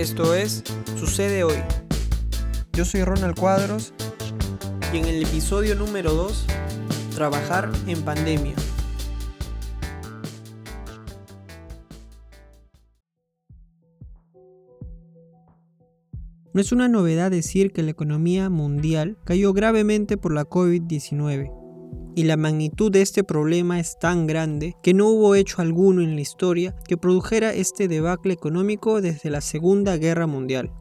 Esto es Sucede Hoy. Yo soy Ronald Cuadros y en el episodio número 2, Trabajar en pandemia. No es una novedad decir que la economía mundial cayó gravemente por la COVID-19 y la magnitud de este problema es tan grande que no hubo hecho alguno en la historia que produjera este debacle económico desde la Segunda Guerra Mundial.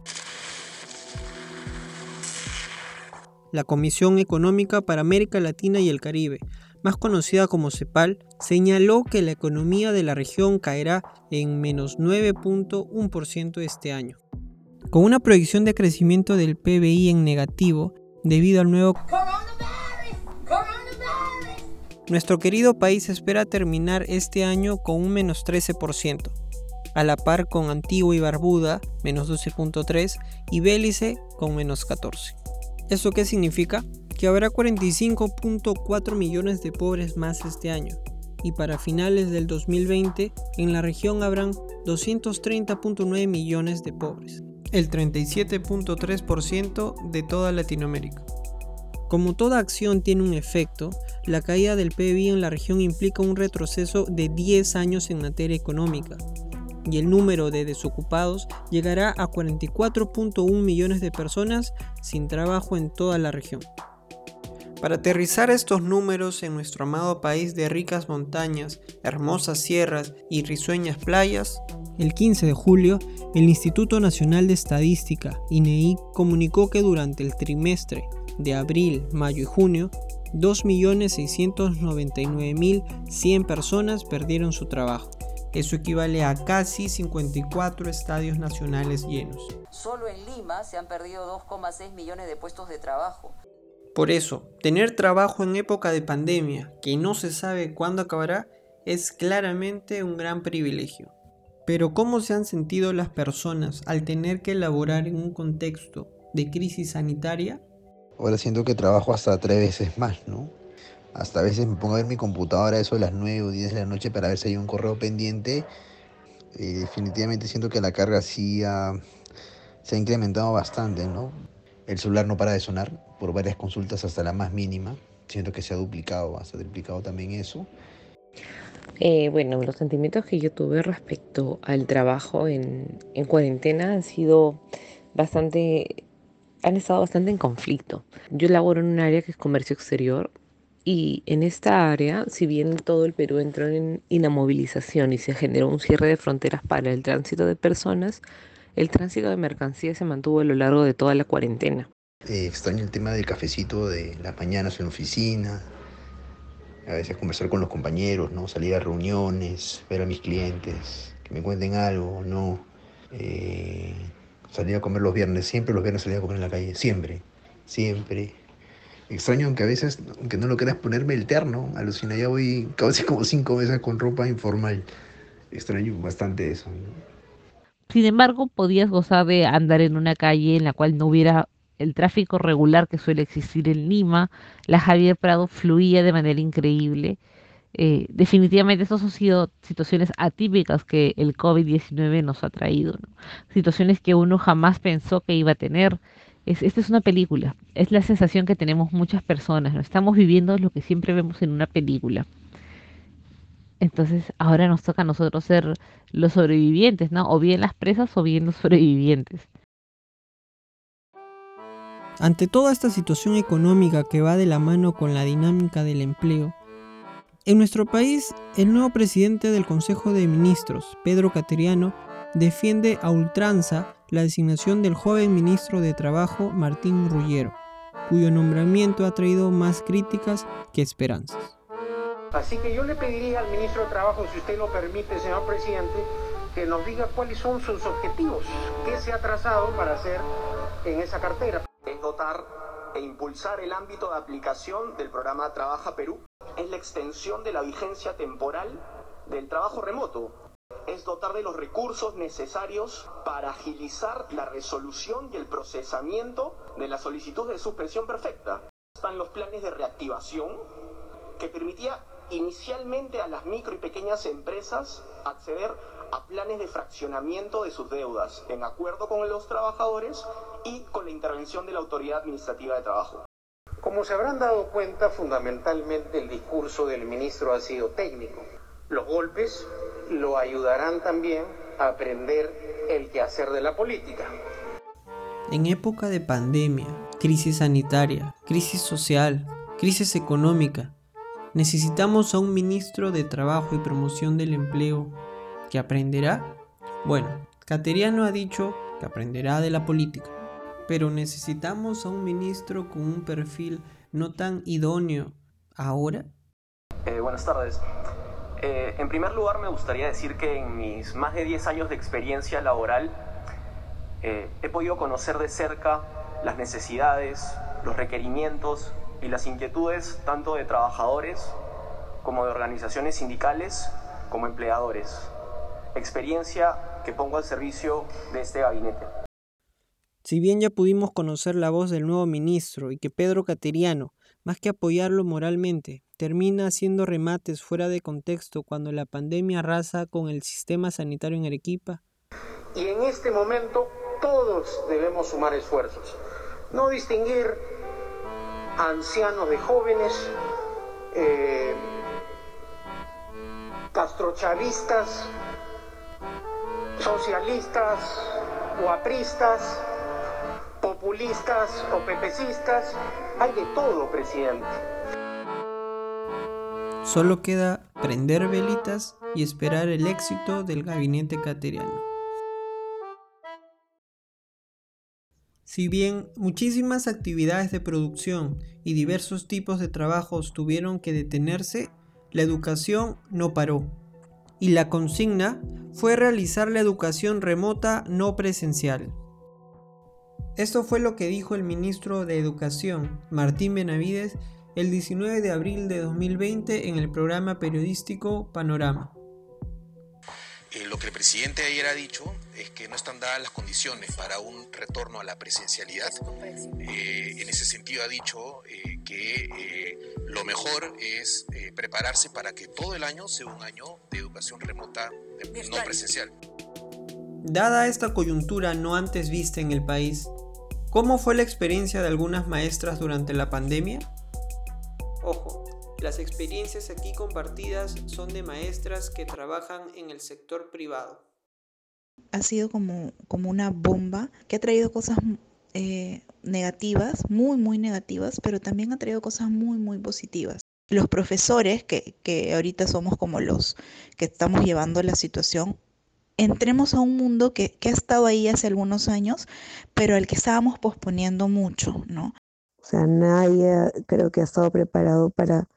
La Comisión Económica para América Latina y el Caribe, más conocida como CEPAL, señaló que la economía de la región caerá en menos 9.1% este año con una proyección de crecimiento del PBI en negativo debido al nuevo nuestro querido país espera terminar este año con un menos 13%, a la par con Antigua y Barbuda, menos 12.3%, y Bélice con menos 14%. ¿Eso qué significa? Que habrá 45.4 millones de pobres más este año, y para finales del 2020 en la región habrán 230.9 millones de pobres el 37.3% de toda Latinoamérica. Como toda acción tiene un efecto, la caída del PIB en la región implica un retroceso de 10 años en materia económica, y el número de desocupados llegará a 44.1 millones de personas sin trabajo en toda la región. Para aterrizar estos números en nuestro amado país de ricas montañas, hermosas sierras y risueñas playas, el 15 de julio, el Instituto Nacional de Estadística, INEI, comunicó que durante el trimestre de abril, mayo y junio, 2.699.100 personas perdieron su trabajo. Eso equivale a casi 54 estadios nacionales llenos. Solo en Lima se han perdido 2,6 millones de puestos de trabajo. Por eso, tener trabajo en época de pandemia, que no se sabe cuándo acabará, es claramente un gran privilegio. Pero ¿cómo se han sentido las personas al tener que elaborar en un contexto de crisis sanitaria? Ahora siento que trabajo hasta tres veces más, ¿no? Hasta a veces me pongo a ver mi computadora eso de las 9 o 10 de la noche para ver si hay un correo pendiente. Y definitivamente siento que la carga sí se ha incrementado bastante, ¿no? El celular no para de sonar por varias consultas hasta la más mínima. Siento que se ha duplicado, hasta triplicado también eso. Eh, bueno, los sentimientos que yo tuve respecto al trabajo en, en cuarentena han sido bastante, han estado bastante en conflicto. Yo laboro en un área que es comercio exterior y en esta área, si bien todo el Perú entró en inamovilización y se generó un cierre de fronteras para el tránsito de personas, el tránsito de mercancías se mantuvo a lo largo de toda la cuarentena. Eh, extraño el tema del cafecito de las mañanas en la oficina, a veces conversar con los compañeros, ¿no? salir a reuniones, ver a mis clientes, que me cuenten algo, ¿no? Eh, salir a comer los viernes, siempre los viernes salía a comer en la calle, siempre, siempre. Extraño aunque a veces, aunque no lo quieras ponerme el terno, alucina, ya voy casi como cinco meses con ropa informal. Extraño bastante eso. Sin embargo, podías gozar de andar en una calle en la cual no hubiera el tráfico regular que suele existir en Lima. La Javier Prado fluía de manera increíble. Eh, definitivamente estas han sido situaciones atípicas que el COVID-19 nos ha traído, situaciones que uno jamás pensó que iba a tener. esta es una película, es la sensación que tenemos muchas personas, ¿no? estamos viviendo lo que siempre vemos en una película. Entonces ahora nos toca a nosotros ser los sobrevivientes, ¿no? O bien las presas o bien los sobrevivientes. Ante toda esta situación económica que va de la mano con la dinámica del empleo, en nuestro país el nuevo presidente del Consejo de Ministros, Pedro Cateriano, defiende a ultranza la designación del joven ministro de Trabajo, Martín Rullero, cuyo nombramiento ha traído más críticas que esperanzas. Así que yo le pediría al ministro de Trabajo, si usted lo permite, señor presidente, que nos diga cuáles son sus objetivos, qué se ha trazado para hacer en esa cartera. Es dotar e impulsar el ámbito de aplicación del programa Trabaja Perú. Es la extensión de la vigencia temporal del trabajo remoto. Es dotar de los recursos necesarios para agilizar la resolución y el procesamiento de la solicitud de suspensión perfecta. Están los planes de reactivación que permitía inicialmente a las micro y pequeñas empresas acceder a planes de fraccionamiento de sus deudas, en acuerdo con los trabajadores y con la intervención de la Autoridad Administrativa de Trabajo. Como se habrán dado cuenta, fundamentalmente el discurso del ministro ha sido técnico. Los golpes lo ayudarán también a aprender el quehacer de la política. En época de pandemia, crisis sanitaria, crisis social, crisis económica, necesitamos a un ministro de Trabajo y Promoción del Empleo que aprenderá. Bueno, Cateriano ha dicho que aprenderá de la política, pero necesitamos a un ministro con un perfil no tan idóneo ahora. Eh, buenas tardes. Eh, en primer lugar, me gustaría decir que en mis más de 10 años de experiencia laboral eh, he podido conocer de cerca las necesidades, los requerimientos y las inquietudes tanto de trabajadores como de organizaciones sindicales como empleadores. Experiencia que pongo al servicio de este gabinete. Si bien ya pudimos conocer la voz del nuevo ministro y que Pedro Cateriano, más que apoyarlo moralmente, termina haciendo remates fuera de contexto cuando la pandemia arrasa con el sistema sanitario en Arequipa. Y en este momento todos debemos sumar esfuerzos. No distinguir ancianos de jóvenes, eh, castrochavistas, socialistas o apristas, populistas o pepecistas. Hay de todo, presidente. Solo queda prender velitas y esperar el éxito del gabinete cateriano. Si bien muchísimas actividades de producción y diversos tipos de trabajos tuvieron que detenerse, la educación no paró. Y la consigna fue realizar la educación remota no presencial. Esto fue lo que dijo el ministro de Educación, Martín Benavides, el 19 de abril de 2020 en el programa periodístico Panorama. Eh, lo que el presidente ayer ha dicho es que no están dadas las condiciones para un retorno a la presencialidad. Eh, en ese sentido ha dicho eh, que lo mejor es prepararse para que todo el año sea un año de educación remota no presencial. Dada esta coyuntura no antes vista en el país, ¿cómo fue la experiencia de algunas maestras durante la pandemia? Ojo, las experiencias aquí compartidas son de maestras que trabajan en el sector privado. Ha sido como, como una bomba que ha traído cosas eh, negativas, muy, muy negativas, pero también ha traído cosas muy, muy positivas. Los profesores, que, que ahorita somos como los que estamos llevando la situación, entremos a un mundo que, que, ha estado ahí hace algunos años, pero al que estábamos posponiendo mucho, ¿no? O sea, nadie creo que ha estado preparado para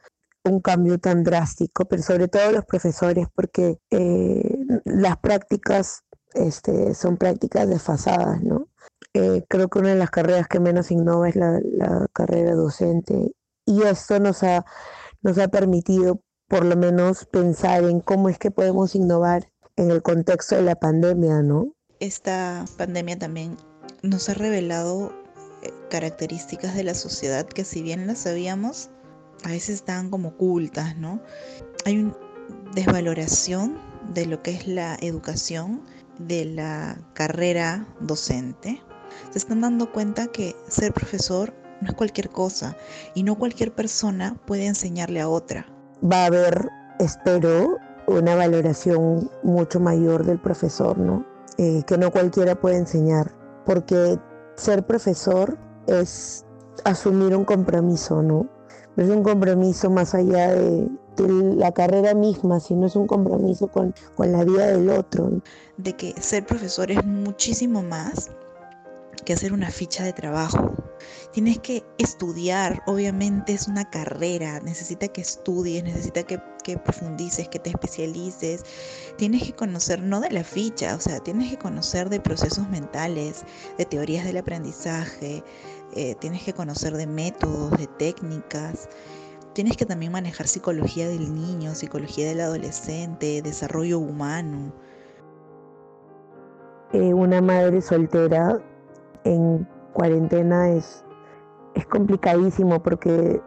un cambio tan drástico, pero sobre todo los profesores, porque eh, las prácticas este, son prácticas desfasadas, ¿no? Eh, creo que una de las carreras que menos innova es la, carrera docente y esto nos ha, nos ha permitido por lo menos pensar en cómo es que podemos innovar en el contexto de la pandemia, ¿no? Esta pandemia también nos ha revelado eh, características de la sociedad que si bien las sabíamos, a veces están como ocultas, ¿no? Hay una desvaloración de lo que es la educación, de la carrera docente. Se están dando cuenta que ser profesor no es cualquier cosa y no cualquier persona puede enseñarle a otra. Va a haber, espero, una valoración mucho mayor del profesor, ¿no? Eh, que no cualquiera puede enseñar, porque ser profesor es asumir un compromiso, ¿no? Es un compromiso más allá de, la carrera misma, sino es un compromiso con, con la vida del otro. De que ser profesor es muchísimo más que hacer una ficha de trabajo. Tienes que estudiar, obviamente es una carrera, necesita que estudies, necesita que, profundices, que te especialices. Tienes que conocer no de la ficha, o sea, tienes que conocer de procesos mentales, de teorías del aprendizaje, eh, tienes que conocer de métodos, de técnicas, tienes que también manejar psicología del niño, psicología del adolescente, desarrollo humano. Eh, una madre soltera en cuarentena es, es complicadísimo porque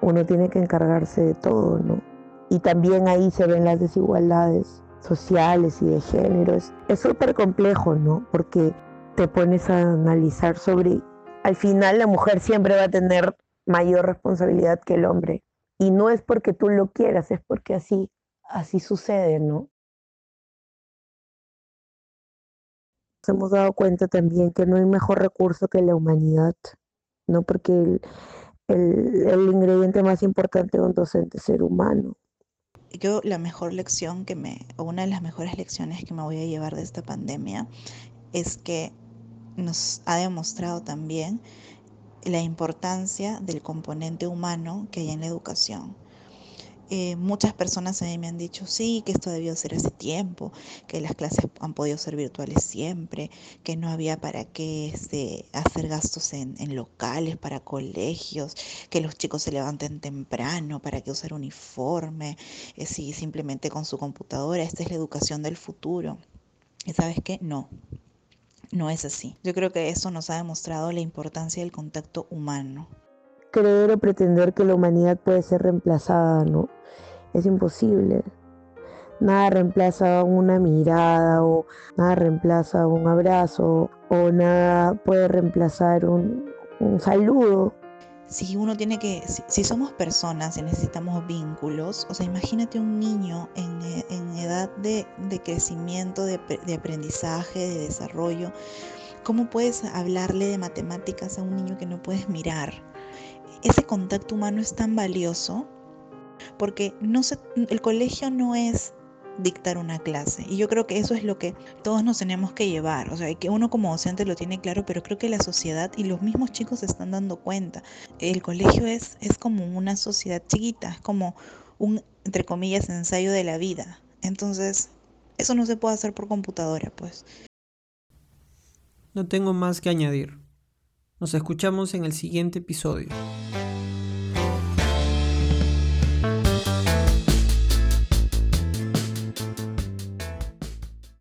uno tiene que encargarse de todo, ¿no? y también ahí se ven las desigualdades sociales y de géneros. Es súper complejo, ¿no? Porque te pones a analizar sobre, al final la mujer siempre va a tener mayor responsabilidad que el hombre. Y no es porque tú lo quieras, es porque así, así sucede, ¿no? Hemos dado cuenta también que no hay mejor recurso que la humanidad, ¿no? Porque el, ingrediente más importante de un docente es ser humano. Yo la mejor lección que me, o una de las mejores lecciones que me voy a llevar de esta pandemia es que nos ha demostrado también la importancia del componente humano que hay en la educación. Eh, muchas personas a mí me han dicho, sí, que esto debió ser hace tiempo, que las clases han podido ser virtuales siempre, que no había para qué este, hacer gastos en, locales para colegios, que los chicos se levanten temprano, para qué usar uniforme, eh, si simplemente con su computadora, esta es la educación del futuro. ¿Y sabes qué? No, no es así. Yo creo que eso nos ha demostrado la importancia del contacto humano. Creer o pretender que la humanidad puede ser reemplazada, ¿no? Es imposible. Nada reemplaza una mirada o nada reemplaza un abrazo o nada puede reemplazar un, un saludo si uno tiene que, si, somos personas y necesitamos vínculos, o sea, imagínate un niño en, en edad de, de crecimiento, de, de, aprendizaje, de desarrollo, ¿cómo puedes hablarle de matemáticas a un niño que no puedes mirar? Ese contacto humano es tan valioso porque no se, el colegio no es dictar una clase. Y yo creo que eso es lo que todos nos tenemos que llevar. O sea, que uno como docente lo tiene claro, pero creo que la sociedad y los mismos chicos se están dando cuenta. El colegio es, es como una sociedad chiquita, es como un, entre comillas, ensayo de la vida. Entonces, eso no se puede hacer por computadora, pues. No tengo más que añadir. Nos escuchamos en el siguiente episodio.